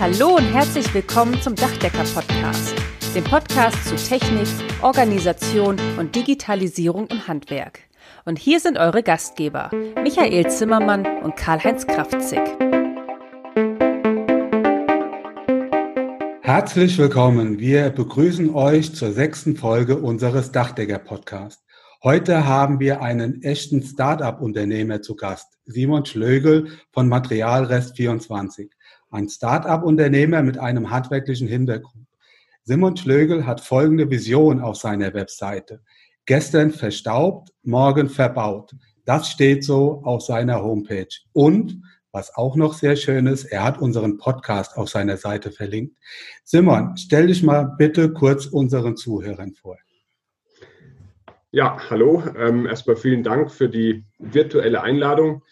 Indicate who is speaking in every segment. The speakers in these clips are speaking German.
Speaker 1: Hallo und herzlich willkommen zum Dachdecker-Podcast, dem Podcast zu Technik, Organisation und Digitalisierung im Handwerk. Und hier sind eure Gastgeber, Michael Zimmermann und Karl-Heinz Kraftzig.
Speaker 2: Herzlich willkommen. Wir begrüßen euch zur sechsten Folge unseres Dachdecker-Podcasts. Heute haben wir einen echten Start-up-Unternehmer zu Gast, Simon Schlögel von Materialrest 24 ein Start-up-Unternehmer mit einem handwerklichen Hintergrund. Simon Schlögel hat folgende Vision auf seiner Webseite. Gestern verstaubt, morgen verbaut. Das steht so auf seiner Homepage. Und, was auch noch sehr schön ist, er hat unseren Podcast auf seiner Seite verlinkt. Simon, stell dich mal bitte kurz unseren Zuhörern vor.
Speaker 3: Ja, hallo. Ähm, erstmal vielen Dank für die virtuelle Einladung.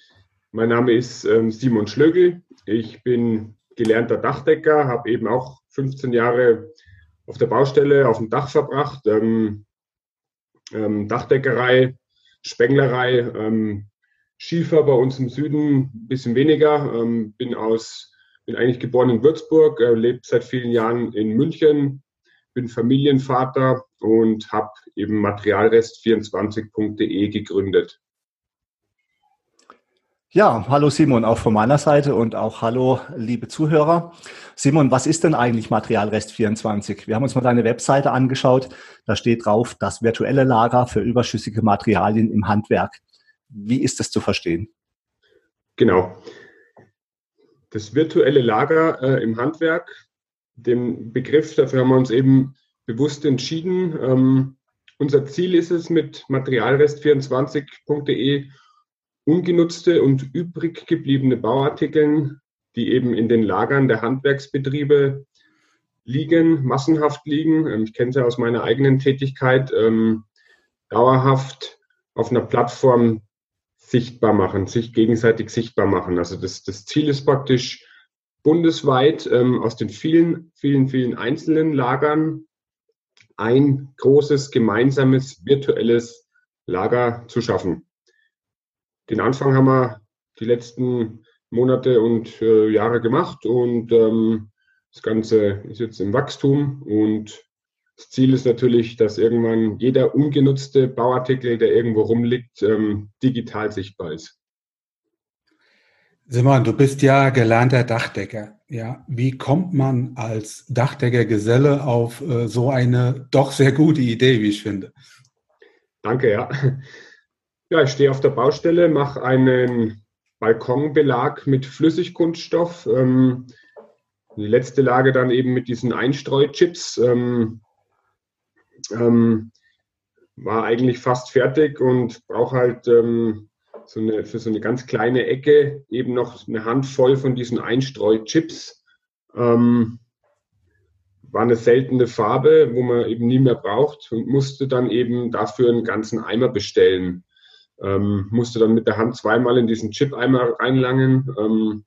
Speaker 3: Mein Name ist ähm, Simon Schlögel. Ich bin gelernter Dachdecker, habe eben auch 15 Jahre auf der Baustelle, auf dem Dach verbracht. Ähm, ähm, Dachdeckerei, Spenglerei, ähm, Schiefer bei uns im Süden ein bisschen weniger. Ähm, bin aus, bin eigentlich geboren in Würzburg, äh, lebe seit vielen Jahren in München, bin Familienvater und habe eben Materialrest24.de gegründet.
Speaker 4: Ja, hallo Simon, auch von meiner Seite und auch hallo liebe Zuhörer. Simon, was ist denn eigentlich Materialrest 24? Wir haben uns mal deine Webseite angeschaut. Da steht drauf, das virtuelle Lager für überschüssige Materialien im Handwerk. Wie ist das zu verstehen?
Speaker 3: Genau. Das virtuelle Lager äh, im Handwerk, den Begriff, dafür haben wir uns eben bewusst entschieden. Ähm, unser Ziel ist es mit Materialrest24.de ungenutzte und übrig gebliebene Bauartikeln, die eben in den Lagern der Handwerksbetriebe liegen, massenhaft liegen. Ähm, ich kenne sie aus meiner eigenen Tätigkeit, ähm, dauerhaft auf einer Plattform sichtbar machen, sich gegenseitig sichtbar machen. Also das, das Ziel ist praktisch bundesweit ähm, aus den vielen, vielen, vielen einzelnen Lagern ein großes gemeinsames virtuelles Lager zu schaffen den Anfang haben wir die letzten Monate und äh, Jahre gemacht und ähm, das Ganze ist jetzt im Wachstum und das Ziel ist natürlich, dass irgendwann jeder ungenutzte Bauartikel, der irgendwo rumliegt, ähm, digital sichtbar ist.
Speaker 2: Simon, du bist ja gelernter Dachdecker. Ja, wie kommt man als Dachdeckergeselle auf äh, so eine doch sehr gute Idee, wie ich finde?
Speaker 3: Danke, ja. Ja, ich stehe auf der Baustelle, mache einen Balkonbelag mit Flüssigkunststoff. Ähm, die letzte Lage dann eben mit diesen Einstreuchips. Ähm, ähm, war eigentlich fast fertig und brauche halt ähm, so eine, für so eine ganz kleine Ecke eben noch eine Handvoll von diesen Einstreuchips. Ähm, war eine seltene Farbe, wo man eben nie mehr braucht und musste dann eben dafür einen ganzen Eimer bestellen. Ähm, musste dann mit der Hand zweimal in diesen Chip-Eimer reinlangen. Ähm,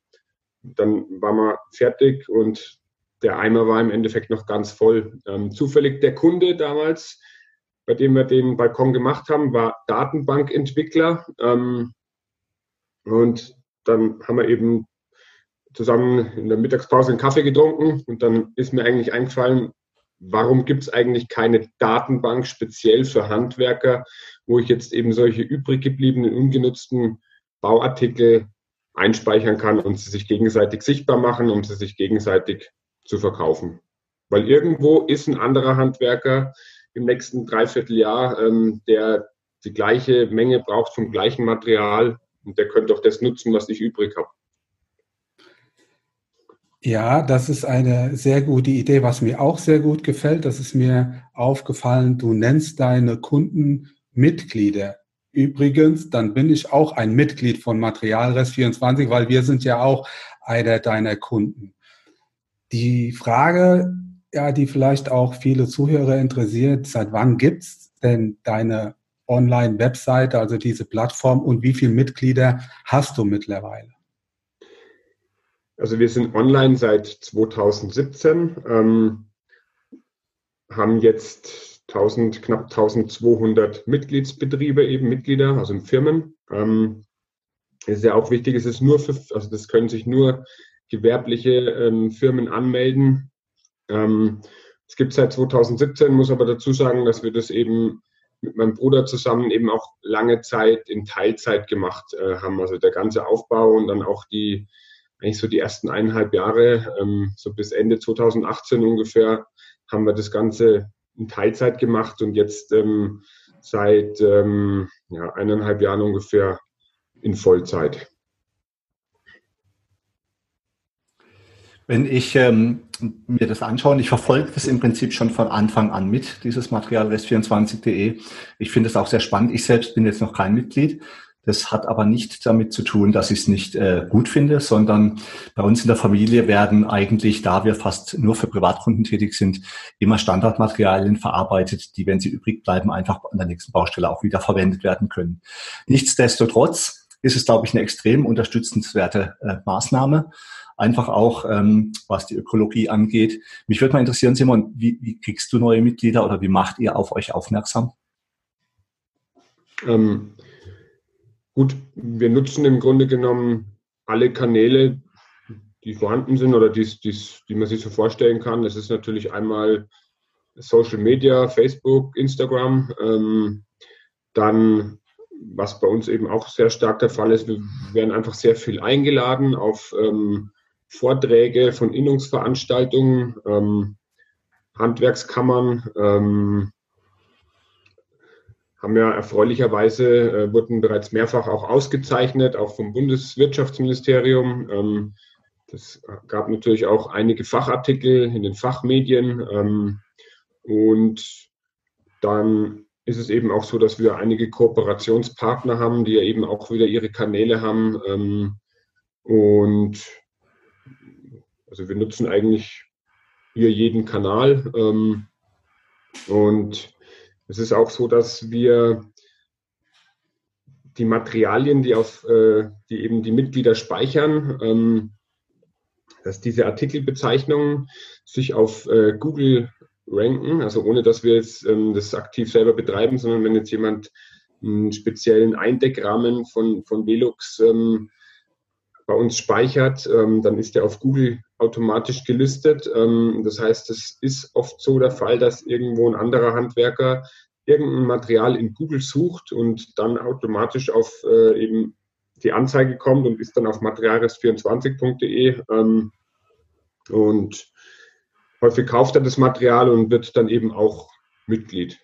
Speaker 3: dann war man fertig und der Eimer war im Endeffekt noch ganz voll. Ähm, zufällig der Kunde damals, bei dem wir den Balkon gemacht haben, war Datenbankentwickler. Ähm, und dann haben wir eben zusammen in der Mittagspause einen Kaffee getrunken und dann ist mir eigentlich eingefallen, warum gibt es eigentlich keine Datenbank speziell für Handwerker, wo ich jetzt eben solche übrig gebliebenen, ungenutzten Bauartikel einspeichern kann und sie sich gegenseitig sichtbar machen, um sie sich gegenseitig zu verkaufen. Weil irgendwo ist ein anderer Handwerker im nächsten Dreivierteljahr, ähm, der die gleiche Menge braucht vom gleichen Material und der könnte auch das nutzen, was ich übrig habe.
Speaker 2: Ja, das ist eine sehr gute Idee. Was mir auch sehr gut gefällt, das ist mir aufgefallen, du nennst deine Kunden Mitglieder. Übrigens, dann bin ich auch ein Mitglied von Materialrest 24, weil wir sind ja auch einer deiner Kunden. Die Frage, ja, die vielleicht auch viele Zuhörer interessiert, seit wann gibt's denn deine Online-Webseite, also diese Plattform und wie viele Mitglieder hast du mittlerweile?
Speaker 3: Also wir sind online seit 2017, ähm, haben jetzt 1000, knapp 1200 Mitgliedsbetriebe, eben Mitglieder, also Firmen. Ähm, ist ja auch wichtig, es ist nur für, also das können sich nur gewerbliche ähm, Firmen anmelden. Ähm, es gibt seit 2017, muss aber dazu sagen, dass wir das eben mit meinem Bruder zusammen eben auch lange Zeit in Teilzeit gemacht äh, haben. Also der ganze Aufbau und dann auch die, eigentlich so die ersten eineinhalb Jahre, ähm, so bis Ende 2018 ungefähr, haben wir das Ganze in Teilzeit gemacht und jetzt ähm, seit ähm, ja, eineinhalb Jahren ungefähr in Vollzeit.
Speaker 4: Wenn ich ähm, mir das anschaue, ich verfolge das im Prinzip schon von Anfang an mit, dieses Material rest24.de. Ich finde es auch sehr spannend. Ich selbst bin jetzt noch kein Mitglied. Das hat aber nicht damit zu tun, dass ich es nicht äh, gut finde, sondern bei uns in der Familie werden eigentlich, da wir fast nur für Privatkunden tätig sind, immer Standardmaterialien verarbeitet, die, wenn sie übrig bleiben, einfach an der nächsten Baustelle auch wieder verwendet werden können. Nichtsdestotrotz ist es, glaube ich, eine extrem unterstützenswerte äh, Maßnahme einfach auch ähm, was die Ökologie angeht. Mich würde mal interessieren, Simon, wie, wie kriegst du neue Mitglieder oder wie macht ihr auf euch aufmerksam?
Speaker 3: Ähm, gut, wir nutzen im Grunde genommen alle Kanäle, die vorhanden sind oder die, die, die man sich so vorstellen kann. Das ist natürlich einmal Social Media, Facebook, Instagram. Ähm, dann, was bei uns eben auch sehr stark der Fall ist, wir werden einfach sehr viel eingeladen auf ähm, Vorträge von Innungsveranstaltungen, ähm, Handwerkskammern, ähm, haben ja erfreulicherweise, äh, wurden bereits mehrfach auch ausgezeichnet, auch vom Bundeswirtschaftsministerium. Ähm, das gab natürlich auch einige Fachartikel in den Fachmedien. Ähm, und dann ist es eben auch so, dass wir einige Kooperationspartner haben, die ja eben auch wieder ihre Kanäle haben. Ähm, und also wir nutzen eigentlich hier jeden Kanal. Ähm, und es ist auch so, dass wir die Materialien, die auf, äh, die eben die Mitglieder speichern, ähm, dass diese Artikelbezeichnungen sich auf äh, Google ranken, also ohne dass wir jetzt ähm, das aktiv selber betreiben, sondern wenn jetzt jemand einen speziellen Eindeckrahmen von, von Velux ähm, bei uns speichert, ähm, dann ist der auf Google automatisch gelistet. Ähm, das heißt, es ist oft so der Fall, dass irgendwo ein anderer Handwerker irgendein Material in Google sucht und dann automatisch auf äh, eben die Anzeige kommt und ist dann auf materialrest24.de ähm, und häufig kauft er das Material und wird dann eben auch Mitglied.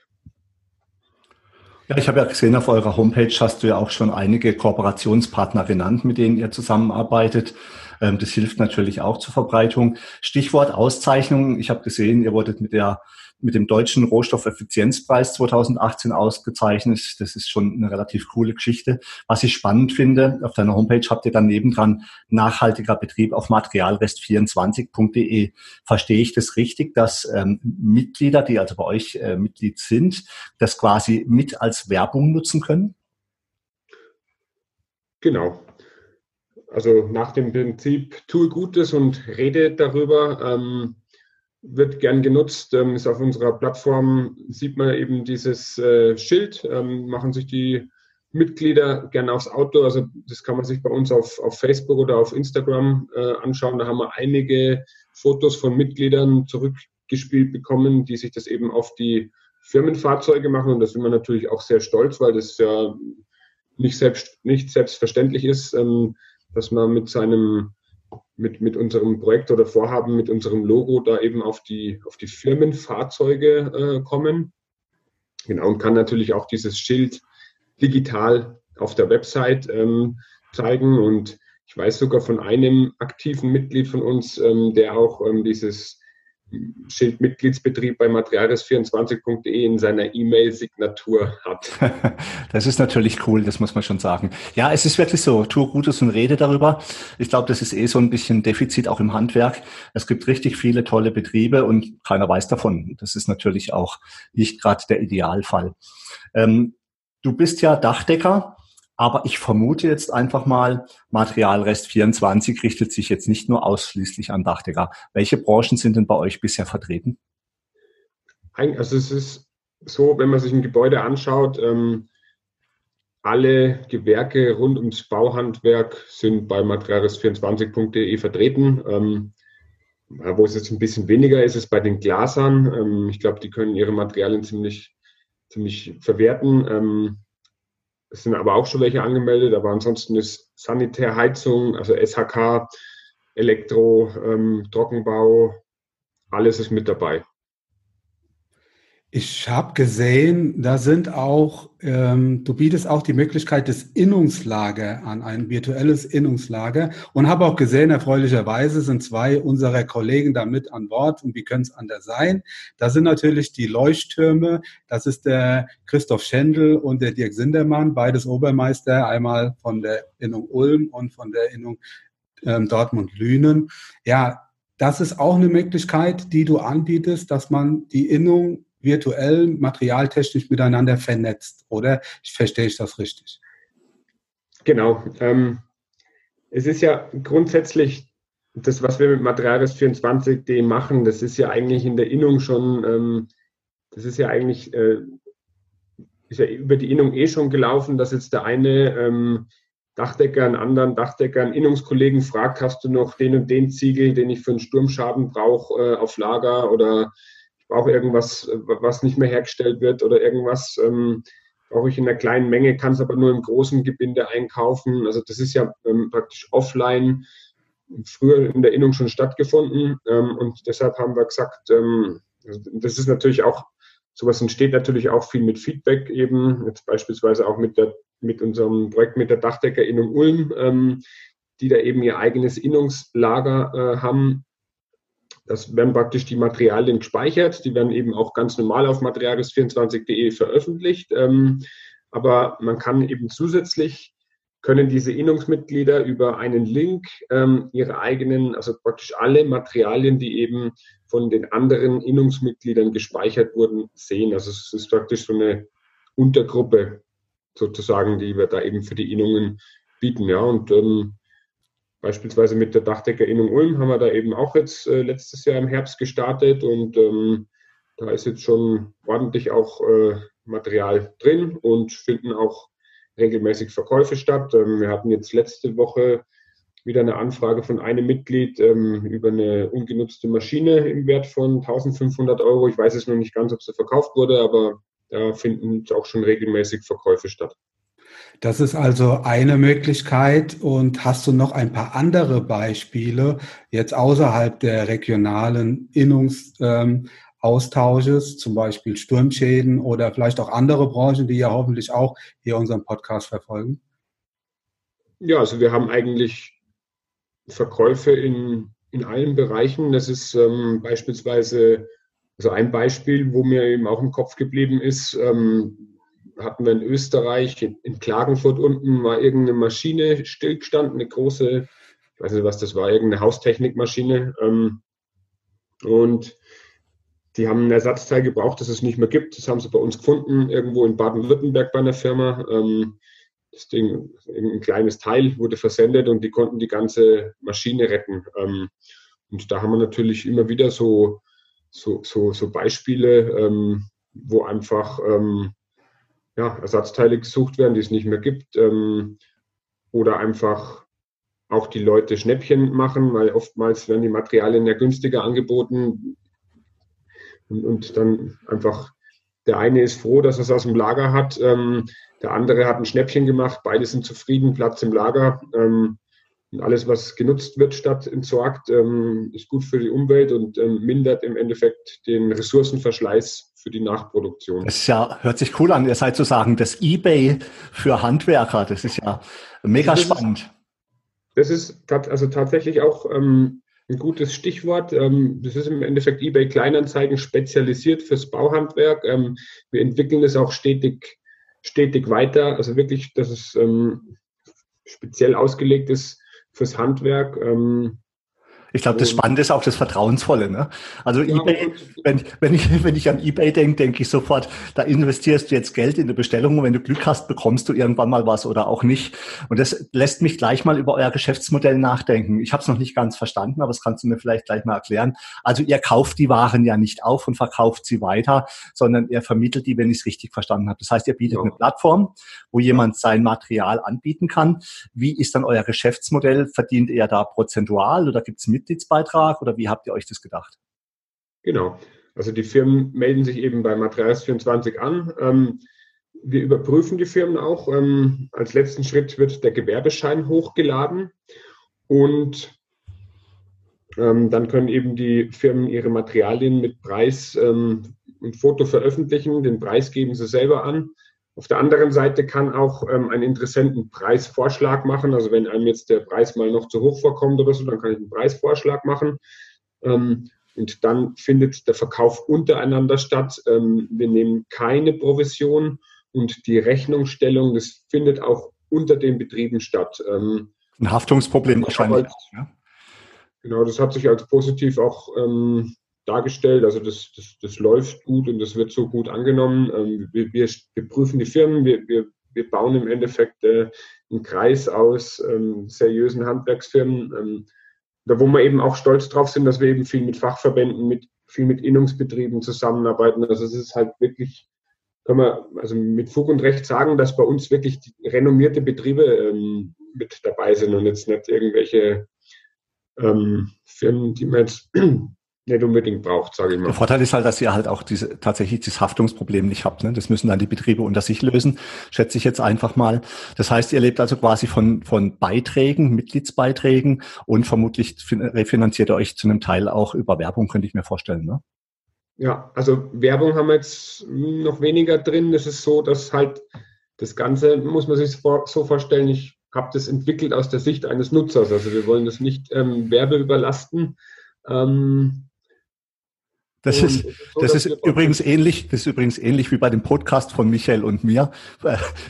Speaker 4: Ja, ich habe ja gesehen, auf eurer Homepage hast du ja auch schon einige Kooperationspartner genannt, mit denen ihr zusammenarbeitet. Ähm, das hilft natürlich auch zur Verbreitung. Stichwort Auszeichnung. Ich habe gesehen, ihr wurdet mit der mit dem deutschen Rohstoffeffizienzpreis 2018 ausgezeichnet. Das ist schon eine relativ coole Geschichte. Was ich spannend finde, auf deiner Homepage habt ihr dann nebendran nachhaltiger Betrieb auf materialrest24.de. Verstehe ich das richtig, dass ähm, Mitglieder, die also bei euch äh, Mitglied sind, das quasi mit als Werbung nutzen können?
Speaker 3: Genau. Also nach dem Prinzip, tue Gutes und rede darüber. Ähm, wird gern genutzt, ähm, ist auf unserer Plattform, sieht man eben dieses äh, Schild, ähm, machen sich die Mitglieder gerne aufs Auto. Also das kann man sich bei uns auf, auf Facebook oder auf Instagram äh, anschauen. Da haben wir einige Fotos von Mitgliedern zurückgespielt bekommen, die sich das eben auf die Firmenfahrzeuge machen. Und da sind wir natürlich auch sehr stolz, weil das ja nicht, selbst, nicht selbstverständlich ist, ähm, dass man mit seinem mit, mit unserem Projekt oder Vorhaben, mit unserem Logo da eben auf die, auf die Firmenfahrzeuge äh, kommen. Genau, und kann natürlich auch dieses Schild digital auf der Website ähm, zeigen. Und ich weiß sogar von einem aktiven Mitglied von uns, ähm, der auch ähm, dieses Schild Mitgliedsbetrieb bei materialis24.de in seiner E-Mail-Signatur hat.
Speaker 4: Das ist natürlich cool, das muss man schon sagen. Ja, es ist wirklich so, tu Gutes und rede darüber. Ich glaube, das ist eh so ein bisschen Defizit auch im Handwerk. Es gibt richtig viele tolle Betriebe und keiner weiß davon. Das ist natürlich auch nicht gerade der Idealfall. Ähm, du bist ja Dachdecker. Aber ich vermute jetzt einfach mal, Materialrest 24 richtet sich jetzt nicht nur ausschließlich an Dachdecker. Welche Branchen sind denn bei euch bisher vertreten?
Speaker 3: Also es ist so, wenn man sich ein Gebäude anschaut, ähm, alle Gewerke rund ums Bauhandwerk sind bei materialis24.de vertreten. Ähm, wo es jetzt ein bisschen weniger ist, ist bei den Glasern. Ähm, ich glaube, die können ihre Materialien ziemlich, ziemlich verwerten. Es sind aber auch schon welche angemeldet, aber ansonsten ist Sanitärheizung, also SHK, Elektro, ähm, Trockenbau, alles ist mit dabei.
Speaker 2: Ich habe gesehen, da sind auch, ähm, du bietest auch die Möglichkeit des Innungslager an, ein virtuelles Innungslager. Und habe auch gesehen, erfreulicherweise sind zwei unserer Kollegen da mit an Bord. Und wie könnte es anders sein? Da sind natürlich die Leuchttürme. Das ist der Christoph Schendl und der Dirk Sindermann, beides Obermeister, einmal von der Innung Ulm und von der Innung ähm, Dortmund-Lünen. Ja, das ist auch eine Möglichkeit, die du anbietest, dass man die Innung virtuell, materialtechnisch miteinander vernetzt, oder? Verstehe ich das richtig?
Speaker 3: Genau. Ähm, es ist ja grundsätzlich das, was wir mit Materialis 24D machen, das ist ja eigentlich in der Innung schon, ähm, das ist ja eigentlich äh, ist ja über die Innung eh schon gelaufen, dass jetzt der eine ähm, Dachdecker einen anderen Dachdecker, einen Innungskollegen fragt, hast du noch den und den Ziegel, den ich für einen Sturmschaden brauche, äh, auf Lager oder brauche irgendwas, was nicht mehr hergestellt wird oder irgendwas ähm, brauche ich in einer kleinen Menge, kann es aber nur im großen Gebinde einkaufen. Also das ist ja ähm, praktisch offline früher in der Innung schon stattgefunden ähm, und deshalb haben wir gesagt, ähm, also das ist natürlich auch, sowas entsteht natürlich auch viel mit Feedback eben, jetzt beispielsweise auch mit, der, mit unserem Projekt mit der Dachdeckerinnung Ulm, ähm, die da eben ihr eigenes Innungslager äh, haben das werden praktisch die Materialien gespeichert. Die werden eben auch ganz normal auf materialis24.de veröffentlicht. Ähm, aber man kann eben zusätzlich können diese Innungsmitglieder über einen Link ähm, ihre eigenen, also praktisch alle Materialien, die eben von den anderen Innungsmitgliedern gespeichert wurden, sehen. Also es ist praktisch so eine Untergruppe sozusagen, die wir da eben für die Innungen bieten. Ja, und ähm, Beispielsweise mit der Dachdeckerinnung Ulm haben wir da eben auch jetzt äh, letztes Jahr im Herbst gestartet und ähm, da ist jetzt schon ordentlich auch äh, Material drin und finden auch regelmäßig Verkäufe statt. Ähm, wir hatten jetzt letzte Woche wieder eine Anfrage von einem Mitglied ähm, über eine ungenutzte Maschine im Wert von 1500 Euro. Ich weiß es noch nicht ganz, ob sie verkauft wurde, aber da finden auch schon regelmäßig Verkäufe statt.
Speaker 2: Das ist also eine Möglichkeit. Und hast du noch ein paar andere Beispiele jetzt außerhalb der regionalen Innungsaustausches, ähm, zum Beispiel Sturmschäden oder vielleicht auch andere Branchen, die ja hoffentlich auch hier unseren Podcast verfolgen?
Speaker 3: Ja, also wir haben eigentlich Verkäufe in, in allen Bereichen. Das ist ähm, beispielsweise, also ein Beispiel, wo mir eben auch im Kopf geblieben ist, ähm, hatten wir in Österreich, in, Klagenfurt unten war irgendeine Maschine stillgestanden, eine große, ich weiß nicht, was das war, irgendeine Haustechnikmaschine. Ähm, und die haben ein Ersatzteil gebraucht, das es nicht mehr gibt. Das haben sie bei uns gefunden, irgendwo in Baden-Württemberg bei einer Firma. Ähm, das Ding, ein kleines Teil wurde versendet und die konnten die ganze Maschine retten. Ähm, und da haben wir natürlich immer wieder so, so, so, so Beispiele, ähm, wo einfach ähm, ja, Ersatzteile gesucht werden, die es nicht mehr gibt. Ähm, oder einfach auch die Leute Schnäppchen machen, weil oftmals werden die Materialien ja günstiger angeboten. Und, und dann einfach, der eine ist froh, dass er es aus dem Lager hat, ähm, der andere hat ein Schnäppchen gemacht, beide sind zufrieden, Platz im Lager. Ähm, und alles, was genutzt wird statt entsorgt, ähm, ist gut für die Umwelt und ähm, mindert im Endeffekt den Ressourcenverschleiß für die Nachproduktion.
Speaker 4: Das ist ja, hört sich cool an. Ihr seid sozusagen das Ebay für Handwerker. Das ist ja mega das spannend.
Speaker 3: das ist also tatsächlich auch ähm, ein gutes Stichwort. Ähm, das ist im Endeffekt eBay Kleinanzeigen spezialisiert fürs Bauhandwerk. Ähm, wir entwickeln es auch stetig, stetig weiter. Also wirklich, dass es ähm, speziell ausgelegt ist fürs Handwerk. Ähm,
Speaker 4: Ich glaube, das Spannende ist auch das Vertrauensvolle. Ne? Also ja, eBay, wenn, wenn, ich, wenn ich an eBay denke, denke ich sofort, da investierst du jetzt Geld in eine Bestellung und wenn du Glück hast, bekommst du irgendwann mal was oder auch nicht. Und das lässt mich gleich mal über euer Geschäftsmodell nachdenken. Ich habe es noch nicht ganz verstanden, aber das kannst du mir vielleicht gleich mal erklären. Also ihr kauft die Waren ja nicht auf und verkauft sie weiter, sondern ihr vermittelt die, wenn ich es richtig verstanden habe. Das heißt, ihr bietet ja. eine Plattform, wo jemand sein Material anbieten kann. Wie ist dann euer Geschäftsmodell? Verdient ihr da prozentual oder gibt es mit Mitgliedsbeitrag oder wie habt ihr euch das gedacht?
Speaker 3: Genau. Also die Firmen melden sich eben bei Materials 24 an. Ähm, wir überprüfen die Firmen auch. Ähm, als letzten Schritt wird der Gewerbeschein hochgeladen und ähm, dann können eben die Firmen ihre Materialien mit Preis und Foto veröffentlichen. Den Preis geben sie selber an. Auf der anderen Seite kann auch ähm, ein Interessenten Preisvorschlag machen. Also wenn einem jetzt der Preis mal noch zu hoch vorkommt oder so, dann kann ich einen Preisvorschlag machen. Ähm, und dann findet der Verkauf untereinander statt. Ähm, wir nehmen keine Provision und die Rechnungsstellung, das findet auch unter den Betrieben statt.
Speaker 4: Ähm, Ein Haftungsproblem wahrscheinlich. Ja.
Speaker 3: Genau, das hat sich als positiv auch ähm, dargestellt. Also das, das, das läuft gut und das wird so gut angenommen. Ähm, wir, wir, wir prüfen die Firmen, wir, wir, wir bauen im Endeffekt äh, einen Kreis aus ähm, seriösen Handwerksfirmen, ähm, da wo wir eben auch stolz drauf sind, dass wir eben viel mit Fachverbänden, mit viel mit Innungsbetrieben zusammenarbeiten. Also es ist halt wirklich, kann man also mit Fug und Recht sagen, dass bei uns wirklich renommierte Betriebe ähm, mit dabei sind und jetzt nicht irgendwelche ähm, Firmen, die man jetzt nicht unbedingt braucht, sage ich mal.
Speaker 4: Der Vorteil ist halt, dass ihr halt auch diese, tatsächlich dieses Haftungsproblem nicht habt. Ne? Das müssen dann die Betriebe unter sich lösen, schätze ich jetzt einfach mal. Das heißt, ihr lebt also quasi von, von Beiträgen, Mitgliedsbeiträgen und vermutlich refinanziert ihr euch zu einem Teil auch über Werbung, könnte ich mir vorstellen. Ne?
Speaker 3: Ja, also Werbung haben wir jetzt noch weniger drin. Es ist so, dass halt das Ganze, muss man sich so vorstellen, ich habe das entwickelt aus der Sicht eines Nutzers. Also wir wollen das nicht ähm, Werbe überlasten. Ähm,
Speaker 4: das ist, so, das ist übrigens ähnlich, das ist übrigens ähnlich wie bei dem Podcast von Michael und mir.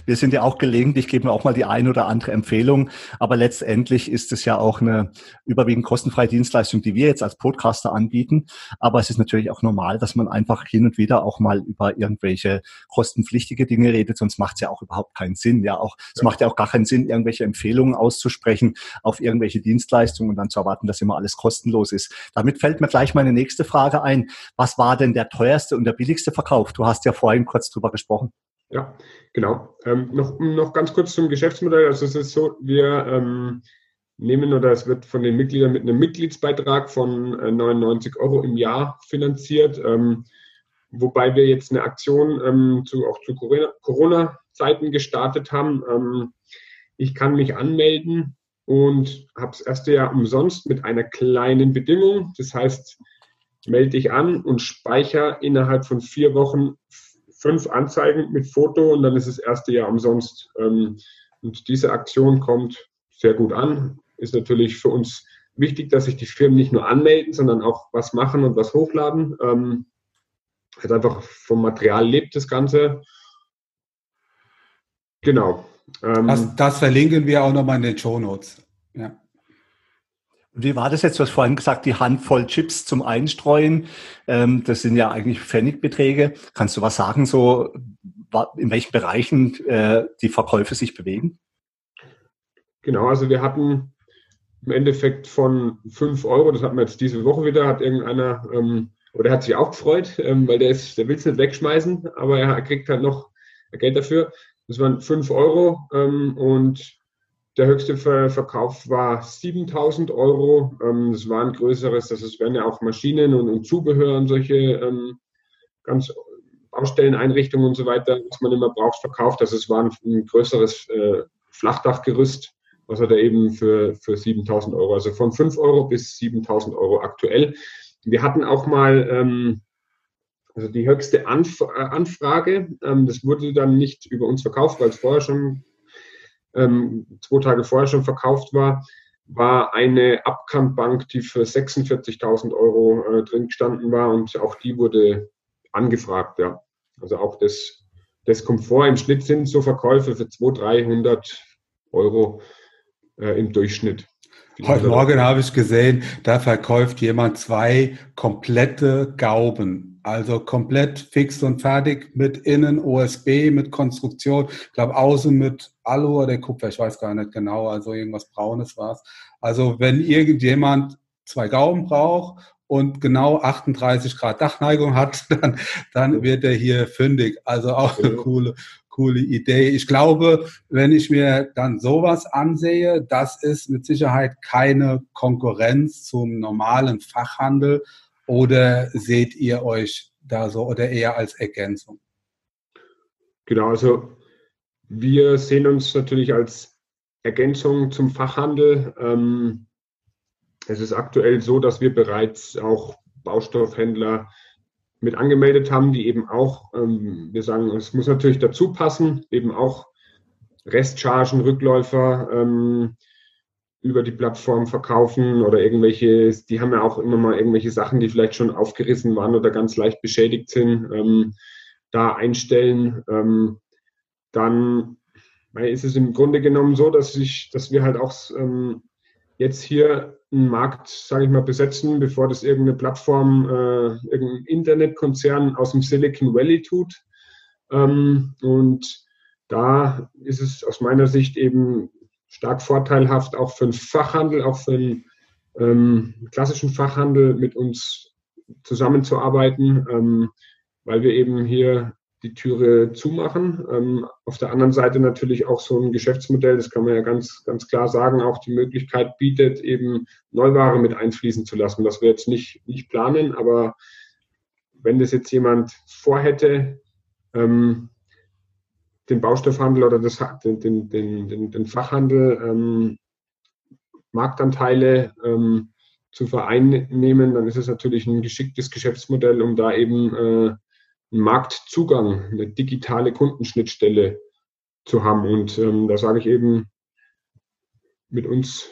Speaker 4: Wir sind ja auch gelegentlich, geben auch mal die ein oder andere Empfehlung. Aber letztendlich ist es ja auch eine überwiegend kostenfreie Dienstleistung, die wir jetzt als Podcaster anbieten. Aber es ist natürlich auch normal, dass man einfach hin und wieder auch mal über irgendwelche kostenpflichtige Dinge redet. Sonst macht es ja auch überhaupt keinen Sinn. Ja, auch, es ja. macht ja auch gar keinen Sinn, irgendwelche Empfehlungen auszusprechen auf irgendwelche Dienstleistungen und dann zu erwarten, dass immer alles kostenlos ist. Damit fällt mir gleich meine nächste Frage ein was war denn der teuerste und der billigste Verkauf? Du hast ja vorhin kurz drüber gesprochen.
Speaker 3: Ja, genau. Ähm, noch, noch ganz kurz zum Geschäftsmodell. Also es ist so, wir ähm, nehmen oder es wird von den Mitgliedern mit einem Mitgliedsbeitrag von äh, 99 Euro im Jahr finanziert. Ähm, wobei wir jetzt eine Aktion ähm, zu, auch zu Corona-Zeiten gestartet haben. Ähm, ich kann mich anmelden und habe das erste Jahr umsonst mit einer kleinen Bedingung. Das heißt, melde dich an und speicher innerhalb von vier Wochen fünf Anzeigen mit Foto und dann ist das erste Jahr umsonst. Ähm, und diese Aktion kommt sehr gut an. Ist natürlich für uns wichtig, dass sich die Firmen nicht nur anmelden, sondern auch was machen und was hochladen. Ähm, halt einfach vom Material lebt das Ganze. Genau.
Speaker 2: Ähm, das, das verlinken wir auch nochmal in den Show Notes. Ja.
Speaker 4: Wie war das jetzt? Du hast vorhin gesagt, die Handvoll Chips zum Einstreuen. Ähm, das sind ja eigentlich Pfennigbeträge. Kannst du was sagen, so in welchen Bereichen äh, die Verkäufe sich bewegen?
Speaker 3: Genau, also wir hatten im Endeffekt von 5 Euro, das hatten wir jetzt diese Woche wieder, hat irgendeiner, ähm, oder hat sich auch gefreut, ähm, weil der ist, der will es nicht wegschmeißen, aber er kriegt halt noch Geld dafür. Das waren 5 Euro ähm, und der höchste Verkauf war 7000 Euro. Ähm, das war ein größeres, das werden ja auch Maschinen und, Zubehör und solche ähm, ganz Baustelleneinrichtungen und so weiter, was man immer braucht, verkauft. Das also war ein, größeres äh, Flachdachgerüst, was er da eben für, für 7000 Euro, also von 5 Euro bis 7000 Euro aktuell. Wir hatten auch mal ähm, also die höchste Anf Anfrage. Ähm, das wurde dann nicht über uns verkauft, weil es vorher schon ähm, zwei Tage vorher schon verkauft war, war eine Abkantbank, die für 46.000 Euro äh, drin gestanden war und auch die wurde angefragt, ja. Also auch das, das kommt vor. Im Schnitt sind so Verkäufe für 200, 300 Euro äh, im Durchschnitt.
Speaker 2: Heute Morgen habe ich gesehen, da verkauft jemand zwei komplette Gauben. Also komplett fix und fertig mit innen OSB, mit Konstruktion. Ich glaube, außen mit Alu oder Kupfer, ich weiß gar nicht genau. Also irgendwas Braunes war es. Also wenn irgendjemand zwei Gauben braucht und genau 38 Grad Dachneigung hat, dann, dann wird er hier fündig. Also auch eine coole, coole Idee. Ich glaube, wenn ich mir dann sowas ansehe, das ist mit Sicherheit keine Konkurrenz zum normalen Fachhandel oder seht ihr euch da so oder eher als Ergänzung?
Speaker 3: Genau, also wir sehen uns natürlich als Ergänzung zum Fachhandel. Ähm, es ist aktuell so, dass wir bereits auch Baustoffhändler mit angemeldet haben, die eben auch, ähm, wir sagen, es muss natürlich dazu passen, eben auch Restchargen, Rückläufer ähm, über die Plattform verkaufen oder irgendwelche, die haben ja auch immer mal irgendwelche Sachen, die vielleicht schon aufgerissen waren oder ganz leicht beschädigt sind, ähm, da einstellen. Ähm, dann ist es im Grunde genommen so, dass ich, dass wir halt auch ähm, jetzt hier einen Markt, sage ich mal, besetzen, bevor das irgendeine Plattform, äh, irgendein Internetkonzern aus dem Silicon Valley tut. Ähm, und da ist es aus meiner Sicht eben stark vorteilhaft, auch für den Fachhandel, auch für den ähm, klassischen Fachhandel mit uns zusammenzuarbeiten, ähm, weil wir eben hier die Türe zumachen. Ähm, auf der anderen Seite natürlich auch so ein Geschäftsmodell, das kann man ja ganz, ganz klar sagen, auch die Möglichkeit bietet, eben Neuware mit einfließen zu lassen, was wir jetzt nicht, nicht planen, aber wenn das jetzt jemand vorhätte, ähm, den Baustoffhandel oder das, den, den, den, den Fachhandel ähm, Marktanteile ähm, zu vereinnehmen, dann ist es natürlich ein geschicktes Geschäftsmodell, um da eben äh, Marktzugang, eine digitale Kundenschnittstelle zu haben. Und ähm, da sage ich eben, mit uns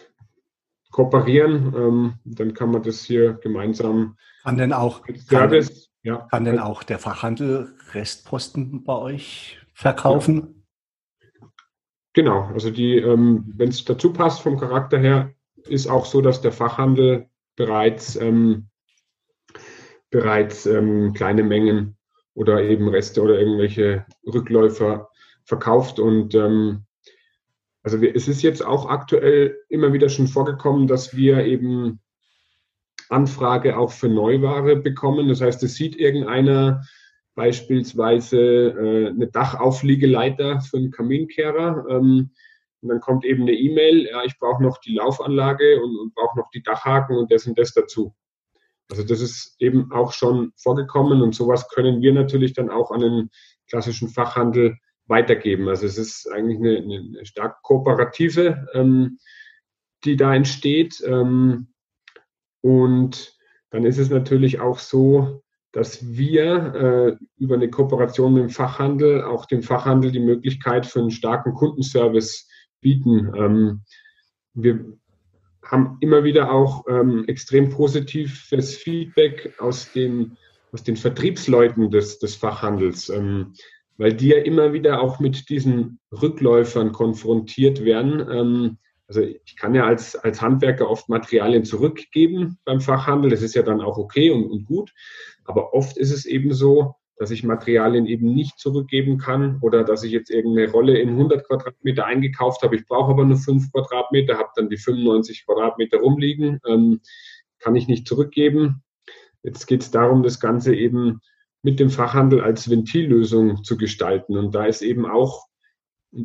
Speaker 3: kooperieren, ähm, dann kann man das hier gemeinsam.
Speaker 4: Kann denn auch, Service, kann, ja, kann denn auch der Fachhandel Restposten bei euch verkaufen?
Speaker 3: Genau, also die, ähm, wenn es dazu passt vom Charakter her, ist auch so, dass der Fachhandel bereits ähm, bereits ähm, kleine Mengen oder eben Reste oder irgendwelche Rückläufer verkauft. Und ähm, also wir, es ist jetzt auch aktuell immer wieder schon vorgekommen, dass wir eben Anfrage auch für Neuware bekommen. Das heißt, es sieht irgendeiner beispielsweise äh, eine Dachaufliegeleiter für einen Kaminkehrer. Ähm, und dann kommt eben eine E-Mail, ja, ich brauche noch die Laufanlage und, und brauche noch die Dachhaken und das und das dazu. Also das ist eben auch schon vorgekommen und sowas können wir natürlich dann auch an den klassischen Fachhandel weitergeben. Also es ist eigentlich eine, eine stark kooperative, ähm, die da entsteht. Ähm, und dann ist es natürlich auch so, dass wir äh, über eine Kooperation mit dem Fachhandel auch dem Fachhandel die Möglichkeit für einen starken Kundenservice bieten. Ähm, wir haben immer wieder auch ähm, extrem positives Feedback aus den, aus den Vertriebsleuten des, des Fachhandels, ähm, weil die ja immer wieder auch mit diesen Rückläufern konfrontiert werden. Also ich kann ja als, als Handwerker oft Materialien zurückgeben beim Fachhandel, das ist ja dann auch okay und, und gut, aber oft ist es eben so, dass ich Materialien eben nicht zurückgeben kann oder dass ich jetzt irgendeine Rolle in 100 Quadratmeter eingekauft habe. Ich brauche aber nur 5 Quadratmeter, habe dann die 95 Quadratmeter rumliegen, ähm, kann ich nicht zurückgeben. Jetzt geht es darum, das Ganze eben mit dem Fachhandel als Ventillösung zu gestalten. Und da ist eben auch,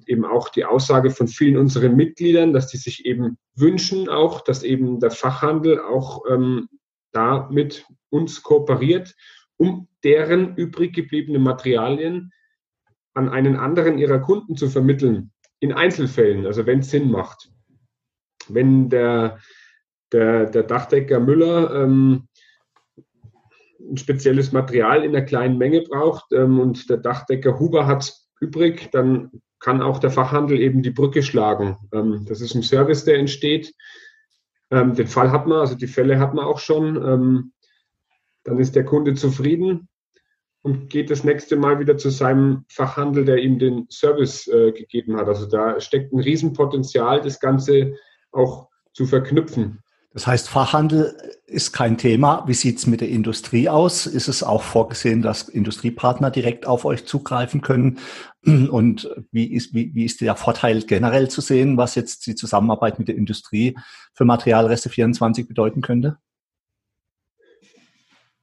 Speaker 3: eben auch die Aussage von vielen unseren Mitgliedern, dass die sich eben wünschen auch, dass eben der Fachhandel auch ähm, da mit uns kooperiert um deren übrig gebliebene Materialien an einen anderen ihrer Kunden zu vermitteln, in Einzelfällen, also wenn es Sinn macht. Wenn der, der, der Dachdecker Müller ähm, ein spezielles Material in einer kleinen Menge braucht ähm, und der Dachdecker Huber hat übrig, dann kann auch der Fachhandel eben die Brücke schlagen. Ähm, das ist ein Service, der entsteht. Ähm, den Fall hat man, also die Fälle hat man auch schon. Ähm, dann ist der Kunde zufrieden und geht das nächste Mal wieder zu seinem Fachhandel, der ihm den Service äh, gegeben hat. Also da steckt ein Riesenpotenzial, das Ganze auch zu verknüpfen.
Speaker 4: Das heißt, Fachhandel ist kein Thema. Wie sieht es mit der Industrie aus? Ist es auch vorgesehen, dass Industriepartner direkt auf euch zugreifen können? Und wie ist, wie, wie ist der Vorteil generell zu sehen, was jetzt die Zusammenarbeit mit der Industrie für Materialreste 24 bedeuten könnte?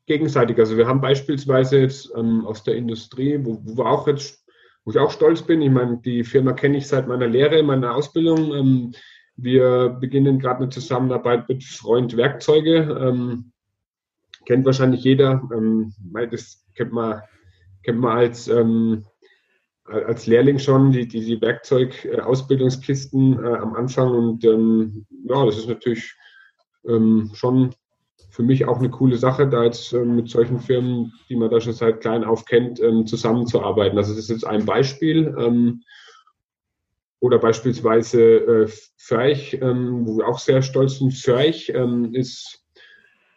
Speaker 3: Gegenseitig. Also wir haben beispielsweise jetzt ähm, aus der Industrie, wo, wo wir auch jetzt, wo ich auch stolz bin, ich meine, die Firma kenne ich seit meiner Lehre, meiner Ausbildung. Ähm, wir beginnen gerade eine Zusammenarbeit mit Freund Werkzeuge. Ähm, kennt wahrscheinlich jeder. Ähm, das kennt man, kennt man als, ähm, als Lehrling schon, die, die, die Werkzeug-Ausbildungskisten äh, am Anfang. Und ähm, ja, das ist natürlich ähm, schon für mich auch eine coole Sache, da jetzt ähm, mit solchen Firmen, die man da schon seit klein auf kennt, ähm, zusammenzuarbeiten. Also das ist jetzt ein Beispiel. Oder beispielsweise äh, Förch, ähm, wo wir auch sehr stolz sind. Förch ähm, ist,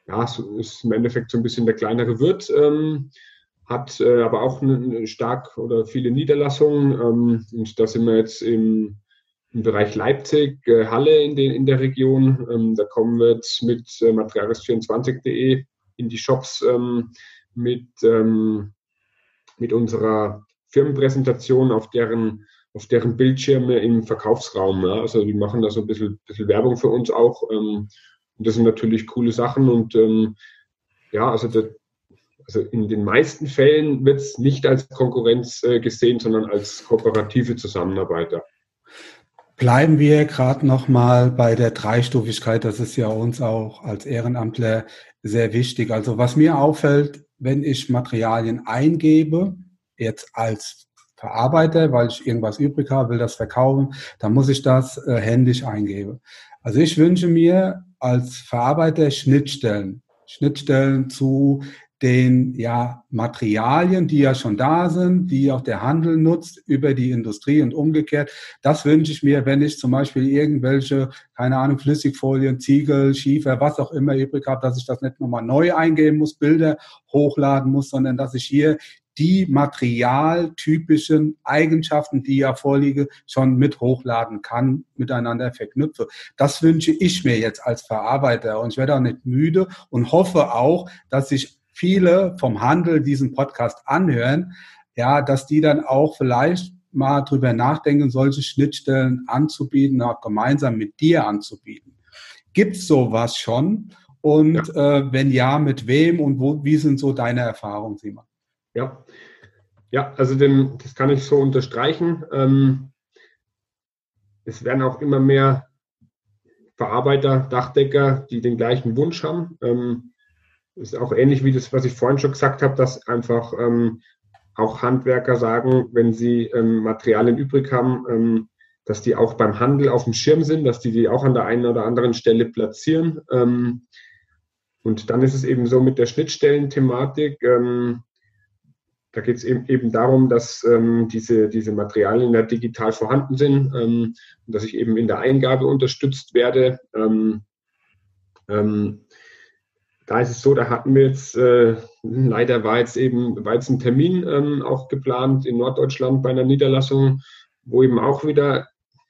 Speaker 3: ja, ist im Endeffekt so ein bisschen der kleinere Wirt, ähm, hat äh, aber auch eine, stark oder viele Niederlassungen. Ähm, und da sind wir jetzt im, im Bereich Leipzig, äh, Halle in, den, in der Region. Ähm, da kommen wir jetzt mit äh, materialist24.de in die Shops ähm, mit, mit unserer Firmenpräsentation, auf deren auf deren Bildschirme im Verkaufsraum. Ja. Also die machen da so ein bisschen, bisschen Werbung für uns auch. Ähm, und das sind natürlich coole Sachen. Und ähm, ja, also, das, also in den meisten Fällen wird es nicht als Konkurrenz äh, gesehen, sondern als kooperative Zusammenarbeiter.
Speaker 2: Bleiben wir gerade nochmal bei der Dreistufigkeit. Das ist ja uns auch als Ehrenamtler sehr wichtig. Also was mir auffällt, wenn ich Materialien eingebe, jetzt als verarbeite, weil ich irgendwas übrig habe, will das verkaufen, dann muss ich das äh, händisch eingeben. Also ich wünsche mir als Verarbeiter Schnittstellen, Schnittstellen zu den ja, Materialien, die ja schon da sind, die auch der Handel nutzt über die Industrie und umgekehrt. Das wünsche ich mir, wenn ich zum Beispiel irgendwelche, keine Ahnung, Flüssigfolien, Ziegel, Schiefer, was auch immer übrig habe, dass ich das nicht nochmal neu eingeben muss, Bilder hochladen muss, sondern dass ich hier die materialtypischen Eigenschaften, die ja vorliege, schon mit hochladen kann, miteinander verknüpfe. Das wünsche ich mir jetzt als Verarbeiter und ich werde auch nicht müde und hoffe auch, dass sich viele vom Handel diesen Podcast anhören, ja, dass die dann auch vielleicht mal drüber nachdenken, solche Schnittstellen anzubieten, auch gemeinsam mit dir anzubieten. Gibt es sowas schon? Und ja. Äh, wenn ja, mit wem und wo, wie sind so deine Erfahrungen, Simon?
Speaker 3: Ja, ja also den, das kann ich so unterstreichen. Ähm, es werden auch immer mehr Verarbeiter, Dachdecker, die den gleichen Wunsch haben. Ähm, ist auch ähnlich wie das, was ich vorhin schon gesagt habe, dass einfach ähm, auch Handwerker sagen, wenn sie ähm, Materialien übrig haben, ähm, dass die auch beim Handel auf dem Schirm sind, dass die die auch an der einen oder anderen Stelle platzieren. Ähm, und dann ist es eben so mit der Schnittstellenthematik. Ähm, da geht es eben, eben darum, dass ähm, diese, diese Materialien ja digital vorhanden sind ähm, und dass ich eben in der Eingabe unterstützt werde. Ähm, ähm da ist es so, da hatten wir jetzt, äh, leider war jetzt eben, war jetzt ein Termin ähm, auch geplant in Norddeutschland bei einer Niederlassung, wo eben auch wieder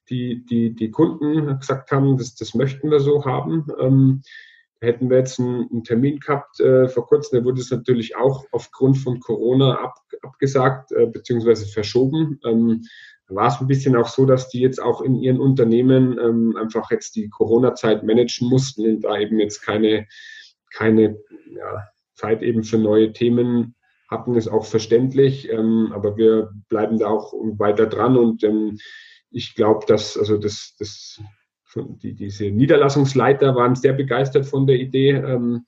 Speaker 3: die, die, die Kunden gesagt haben, das, das möchten wir so haben. Hätten wir jetzt einen, Termin gehabt äh, vor kurzem, der wurde es natürlich auch aufgrund von Corona ab, abgesagt äh, bzw. verschoben. Ähm, war es ein bisschen auch so, dass die jetzt auch in ihren Unternehmen ähm, einfach jetzt die Corona-Zeit managen mussten und da eben jetzt keine, keine ja, Zeit eben für neue Themen hatten, ist auch verständlich. Ähm, aber wir bleiben da auch weiter dran und ähm, ich glaube, dass also das, das die, diese Niederlassungsleiter waren sehr begeistert von der Idee, ähm,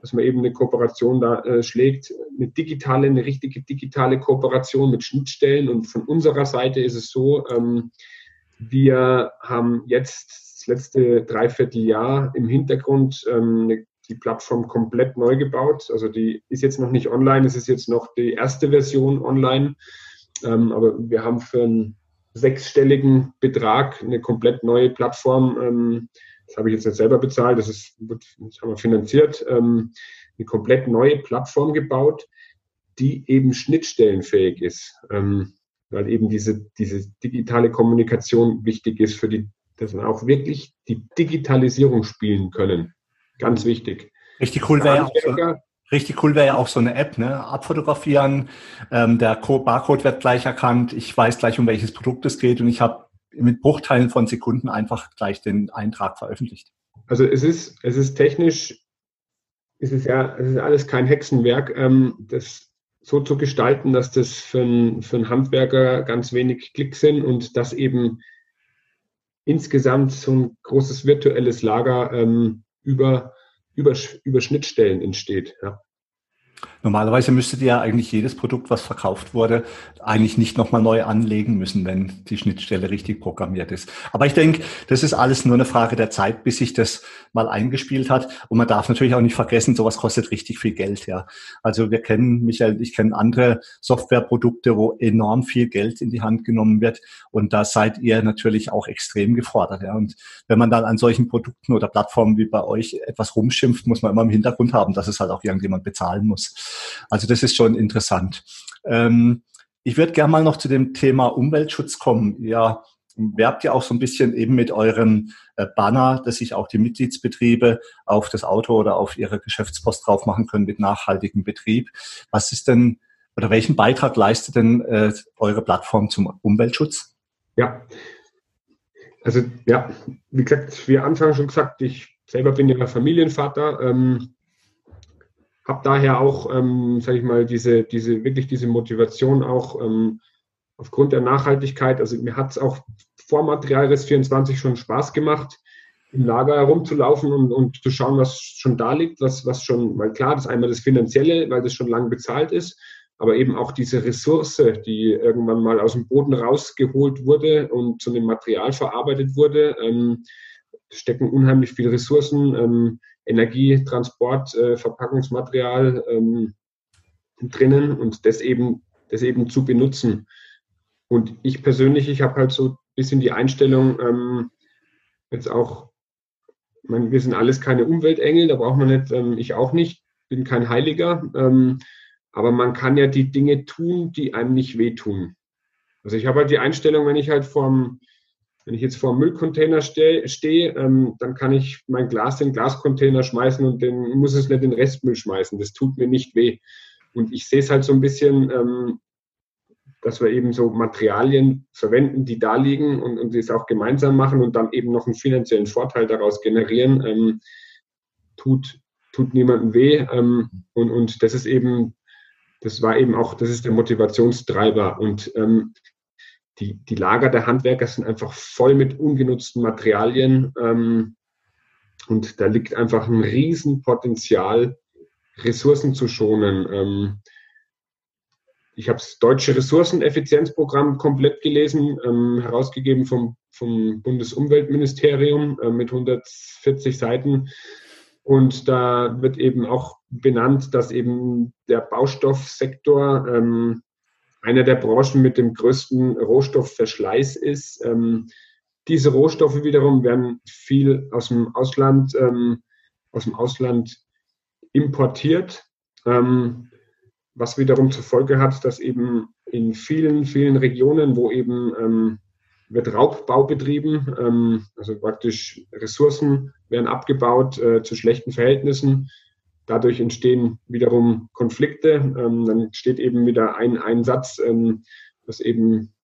Speaker 3: dass man eben eine Kooperation da äh, schlägt, eine digitale, eine richtige digitale Kooperation mit Schnittstellen. Und von unserer Seite ist es so, ähm, wir haben jetzt das letzte Dreivierteljahr im Hintergrund ähm, die Plattform komplett neu gebaut. Also die ist jetzt noch nicht online, es ist jetzt noch die erste Version online. Ähm, aber wir haben für ein sechsstelligen Betrag eine komplett neue Plattform. Ähm, das habe ich jetzt nicht selber bezahlt, das, ist, das haben wir finanziert. Ähm, eine komplett neue Plattform gebaut, die eben schnittstellenfähig ist, ähm, weil eben diese, diese digitale Kommunikation wichtig ist für die dass wir auch wirklich die Digitalisierung spielen können. Ganz wichtig.
Speaker 4: Richtig cool wäre ja auch so, richtig cool wäre ja auch so eine App, ne? Abfotografieren, ähm, der Barcode wird gleich erkannt, ich weiß gleich, um welches Produkt es geht und ich habe mit Bruchteilen von Sekunden einfach gleich den Eintrag veröffentlicht.
Speaker 3: Also es ist, es ist technisch, es ist ja, es ist alles kein Hexenwerk, ähm, das so zu gestalten, dass das für, ein, für einen Handwerker ganz wenig Klicks sind und dass eben insgesamt so ein großes virtuelles Lager ähm, über, über, über Schnittstellen entsteht. Ja.
Speaker 4: Normalerweise müsstet ihr ja eigentlich jedes Produkt, was verkauft wurde, eigentlich nicht nochmal neu anlegen müssen, wenn die Schnittstelle richtig programmiert ist. Aber ich denke, das ist alles nur eine Frage der Zeit, bis sich das mal eingespielt hat. Und man darf natürlich auch nicht vergessen, sowas kostet richtig viel Geld, ja. Also wir kennen, Michael, ich kenne andere Softwareprodukte, wo enorm viel Geld in die Hand genommen wird. Und da seid ihr natürlich auch extrem gefordert, ja. Und wenn man dann an solchen Produkten oder Plattformen wie bei euch etwas rumschimpft, muss man immer im Hintergrund haben, dass es halt auch irgendjemand bezahlen muss. Also das ist schon interessant. Ähm, ich würde gerne mal noch zu dem Thema Umweltschutz kommen. Ja, werbt ja auch so ein bisschen eben mit eurem äh, Banner, dass sich auch die Mitgliedsbetriebe auf das Auto oder auf ihre Geschäftspost drauf machen können mit nachhaltigem Betrieb. Was ist denn oder welchen Beitrag leistet denn äh, eure Plattform zum Umweltschutz?
Speaker 3: Ja, also ja, wie gesagt, wie Anfang schon gesagt, ich selber bin ja Familienvater. Ähm, habe daher auch, ähm, sage ich mal, diese, diese, wirklich diese Motivation auch ähm, aufgrund der Nachhaltigkeit. Also mir hat es auch vor Materialrest 24 schon Spaß gemacht, im Lager herumzulaufen und, und zu schauen, was schon da liegt, was, was schon, weil klar, das ist einmal das Finanzielle, weil das schon lange bezahlt ist, aber eben auch diese Ressource, die irgendwann mal aus dem Boden rausgeholt wurde und zu einem Material verarbeitet wurde, ähm, stecken unheimlich viele Ressourcen. Ähm, Energie, Transport, äh, Verpackungsmaterial ähm, drinnen und das eben, das eben zu benutzen. Und ich persönlich, ich habe halt so ein bisschen die Einstellung, ähm, jetzt auch, meine, wir sind alles keine Umweltengel, da braucht man nicht, ähm, ich auch nicht, bin kein Heiliger, ähm, aber man kann ja die Dinge tun, die einem nicht wehtun. Also ich habe halt die Einstellung, wenn ich halt vorm, wenn ich jetzt vor einem Müllcontainer stehe, steh, ähm, dann kann ich mein Glas in den Glascontainer schmeißen und den muss es nicht in den Restmüll schmeißen. Das tut mir nicht weh. Und ich sehe es halt so ein bisschen, ähm, dass wir eben so Materialien verwenden, die da liegen und, und es auch gemeinsam machen und dann eben noch einen finanziellen Vorteil daraus generieren, ähm, tut, tut niemandem weh. Ähm, und, und das ist eben, das war eben auch, das ist der Motivationstreiber. Und ähm, die, die Lager der Handwerker sind einfach voll mit ungenutzten Materialien. Ähm, und da liegt einfach ein Riesenpotenzial, Ressourcen zu schonen. Ähm, ich habe das deutsche Ressourceneffizienzprogramm komplett gelesen, ähm, herausgegeben vom, vom Bundesumweltministerium äh, mit 140 Seiten. Und da wird eben auch benannt, dass eben der Baustoffsektor ähm, einer der Branchen mit dem größten Rohstoffverschleiß ist. Ähm, diese Rohstoffe wiederum werden viel aus dem Ausland, ähm, aus dem Ausland importiert, ähm, was wiederum zur Folge hat, dass eben in vielen, vielen Regionen, wo eben ähm, wird Raubbau betrieben, ähm, also praktisch Ressourcen werden abgebaut äh, zu schlechten Verhältnissen, Dadurch entstehen wiederum Konflikte. Ähm, dann steht eben wieder ein, ein Satz, ähm, dass eben,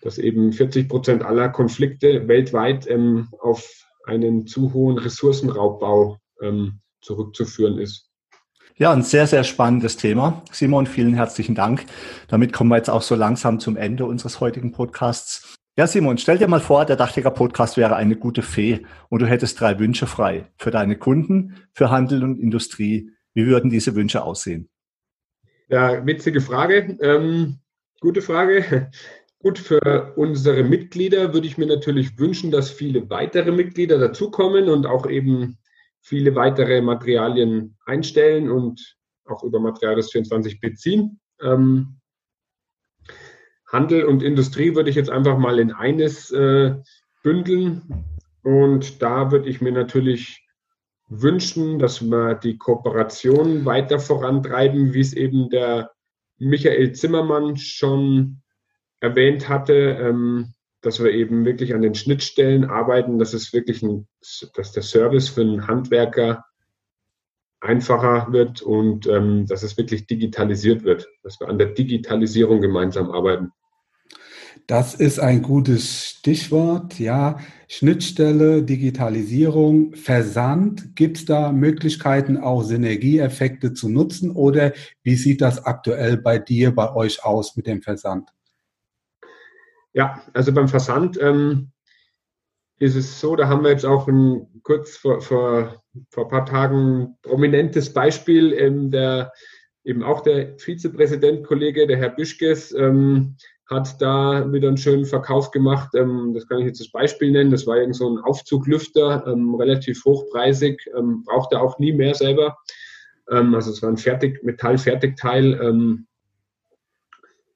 Speaker 3: dass eben 40 Prozent aller Konflikte weltweit ähm, auf einen zu hohen Ressourcenraubbau ähm, zurückzuführen ist.
Speaker 4: Ja, ein sehr, sehr spannendes Thema. Simon, vielen herzlichen Dank. Damit kommen wir jetzt auch so langsam zum Ende unseres heutigen Podcasts. Ja, Simon, stell dir mal vor, der Dachdecker Podcast wäre eine gute Fee und du hättest drei Wünsche frei für deine Kunden, für Handel und Industrie. Wie würden diese Wünsche aussehen?
Speaker 3: Ja, witzige Frage. Ähm, gute Frage. Gut, für unsere Mitglieder würde ich mir natürlich wünschen, dass viele weitere Mitglieder dazukommen und auch eben viele weitere Materialien einstellen und auch über Materialis 24 beziehen. Ähm, Handel und Industrie würde ich jetzt einfach mal in eines äh, bündeln. Und da würde ich mir natürlich wünschen, dass wir die Kooperation weiter vorantreiben, wie es eben der Michael Zimmermann schon erwähnt hatte. Ähm, dass wir eben wirklich an den Schnittstellen arbeiten, dass es wirklich ein, dass der Service für einen Handwerker einfacher wird und ähm, dass es wirklich digitalisiert wird, dass wir an der Digitalisierung gemeinsam arbeiten.
Speaker 2: Das ist ein gutes Stichwort, ja. Schnittstelle, Digitalisierung, Versand. Gibt es da Möglichkeiten, auch Synergieeffekte zu nutzen oder wie sieht das aktuell bei dir, bei euch aus mit dem Versand?
Speaker 3: Ja, also beim Versand ähm, ist es so, da haben wir jetzt auch ein, kurz vor, vor, vor ein paar Tagen prominentes Beispiel, ähm, der eben auch der Vizepräsident, Kollege, der Herr Büschkes, ähm, hat da wieder einen schönen Verkauf gemacht. Ähm, das kann ich jetzt als Beispiel nennen. Das war irgend so ein Aufzuglüfter, ähm, relativ hochpreisig, ähm, brauchte auch nie mehr selber. Ähm, also es war ein Fertig, Metallfertigteil. Ähm,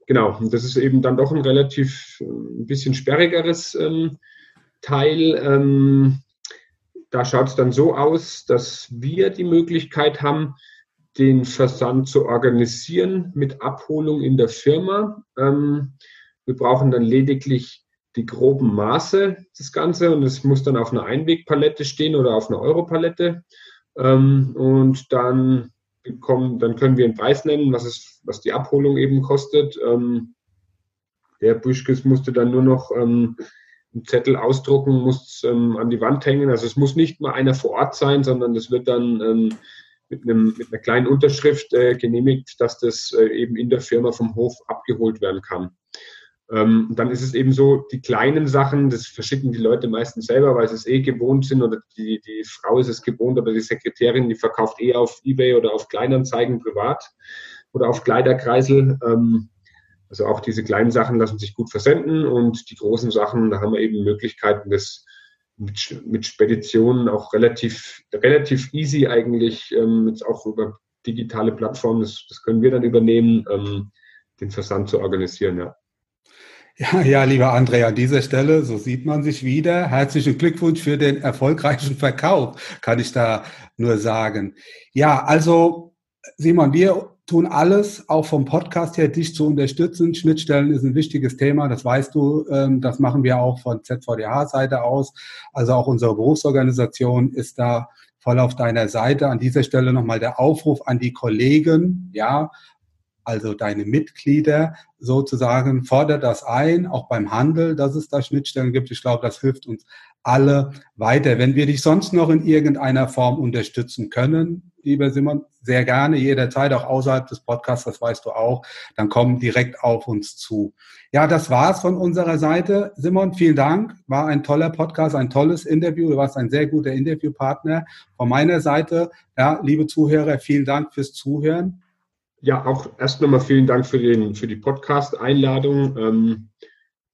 Speaker 3: genau, und das ist eben dann doch ein relativ äh, ein bisschen sperrigeres ähm, Teil. da schaut es dann so aus, dass wir die Möglichkeit haben, den Versand zu organisieren mit Abholung in der Firma. Ähm, wir brauchen dann lediglich die groben Maße des Ganze und es muss dann auf einer Einwegpalette stehen oder auf einer Europalette. Ähm, und dann bekommen, dann können wir einen Preis nennen, was es, was die Abholung eben kostet. Ähm, der Büschkes musste dann nur noch ähm, einen Zettel ausdrucken, muss ähm, an die Wand hängen. Also es muss nicht mal einer vor Ort sein, sondern es wird dann ähm, mit, einem, mit einer kleinen Unterschrift äh, genehmigt, dass das äh, eben in der Firma vom Hof abgeholt werden kann. Ähm, dann ist es eben so, die kleinen Sachen, das verschicken die Leute meistens selber, weil sie es eh gewohnt sind oder die, die Frau ist es gewohnt oder die Sekretärin, die verkauft eh auf Ebay oder auf Kleinanzeigen privat oder auf Kleiderkreisel. Ähm, also auch diese kleinen Sachen lassen sich gut versenden und die großen Sachen, da haben wir eben Möglichkeiten, das mit, mit Speditionen auch relativ, relativ easy eigentlich, ähm, jetzt auch über digitale Plattformen, das, das können wir dann übernehmen, ähm, den Versand zu organisieren, ja.
Speaker 2: Ja, ja, lieber André, an dieser Stelle, so sieht man sich wieder. Herzlichen Glückwunsch für den erfolgreichen Verkauf, kann ich da nur sagen. Ja, also Simon, wir tun alles, auch vom Podcast her, dich zu unterstützen. Schnittstellen ist ein wichtiges Thema, das weißt du. Ähm, das machen wir auch von ZVDH-Seite aus. Also auch unsere Berufsorganisation ist da voll auf deiner Seite. An dieser Stelle nochmal der Aufruf an die Kollegen, ja, also deine Mitglieder sozusagen, fordert das ein, auch beim Handel, dass es da Schnittstellen gibt. Ich glaube, das hilft uns alle weiter. Wenn wir dich sonst noch in irgendeiner Form unterstützen können, lieber Simon, sehr gerne, jederzeit, auch außerhalb des Podcasts, das weißt du auch, dann komm direkt auf uns zu. Ja, das war's von unserer Seite. Simon, vielen Dank. War ein toller Podcast, ein tolles Interview. Du warst ein sehr guter Interviewpartner. Von meiner Seite, ja, liebe Zuhörer, vielen Dank fürs Zuhören.
Speaker 3: Ja, auch erst nochmal vielen Dank für, den, für die Podcast-Einladung. Ähm,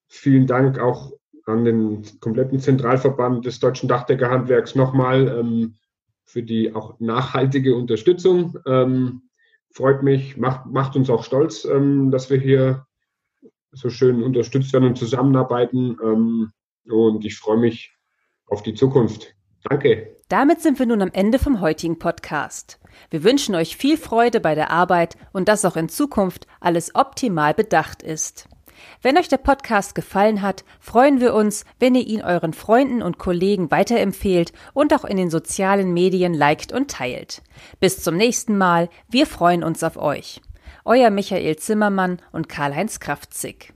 Speaker 3: vielen Dank auch an den kompletten Zentralverband des Deutschen Dachdeckerhandwerks nochmal ähm, für die auch nachhaltige Unterstützung. Ähm, freut mich, macht, macht uns auch stolz, ähm, dass wir hier so schön unterstützt werden und zusammenarbeiten. Ähm, und ich freue mich auf die Zukunft. Danke.
Speaker 1: Damit sind wir nun am Ende vom heutigen Podcast. Wir wünschen euch viel Freude bei der Arbeit und dass auch in Zukunft alles optimal bedacht ist. Wenn euch der Podcast gefallen hat, freuen wir uns, wenn ihr ihn euren Freunden und Kollegen weiterempfehlt und auch in den sozialen Medien liked und teilt. Bis zum nächsten Mal, wir freuen uns auf euch. Euer Michael Zimmermann und Karl-Heinz Kraftzig.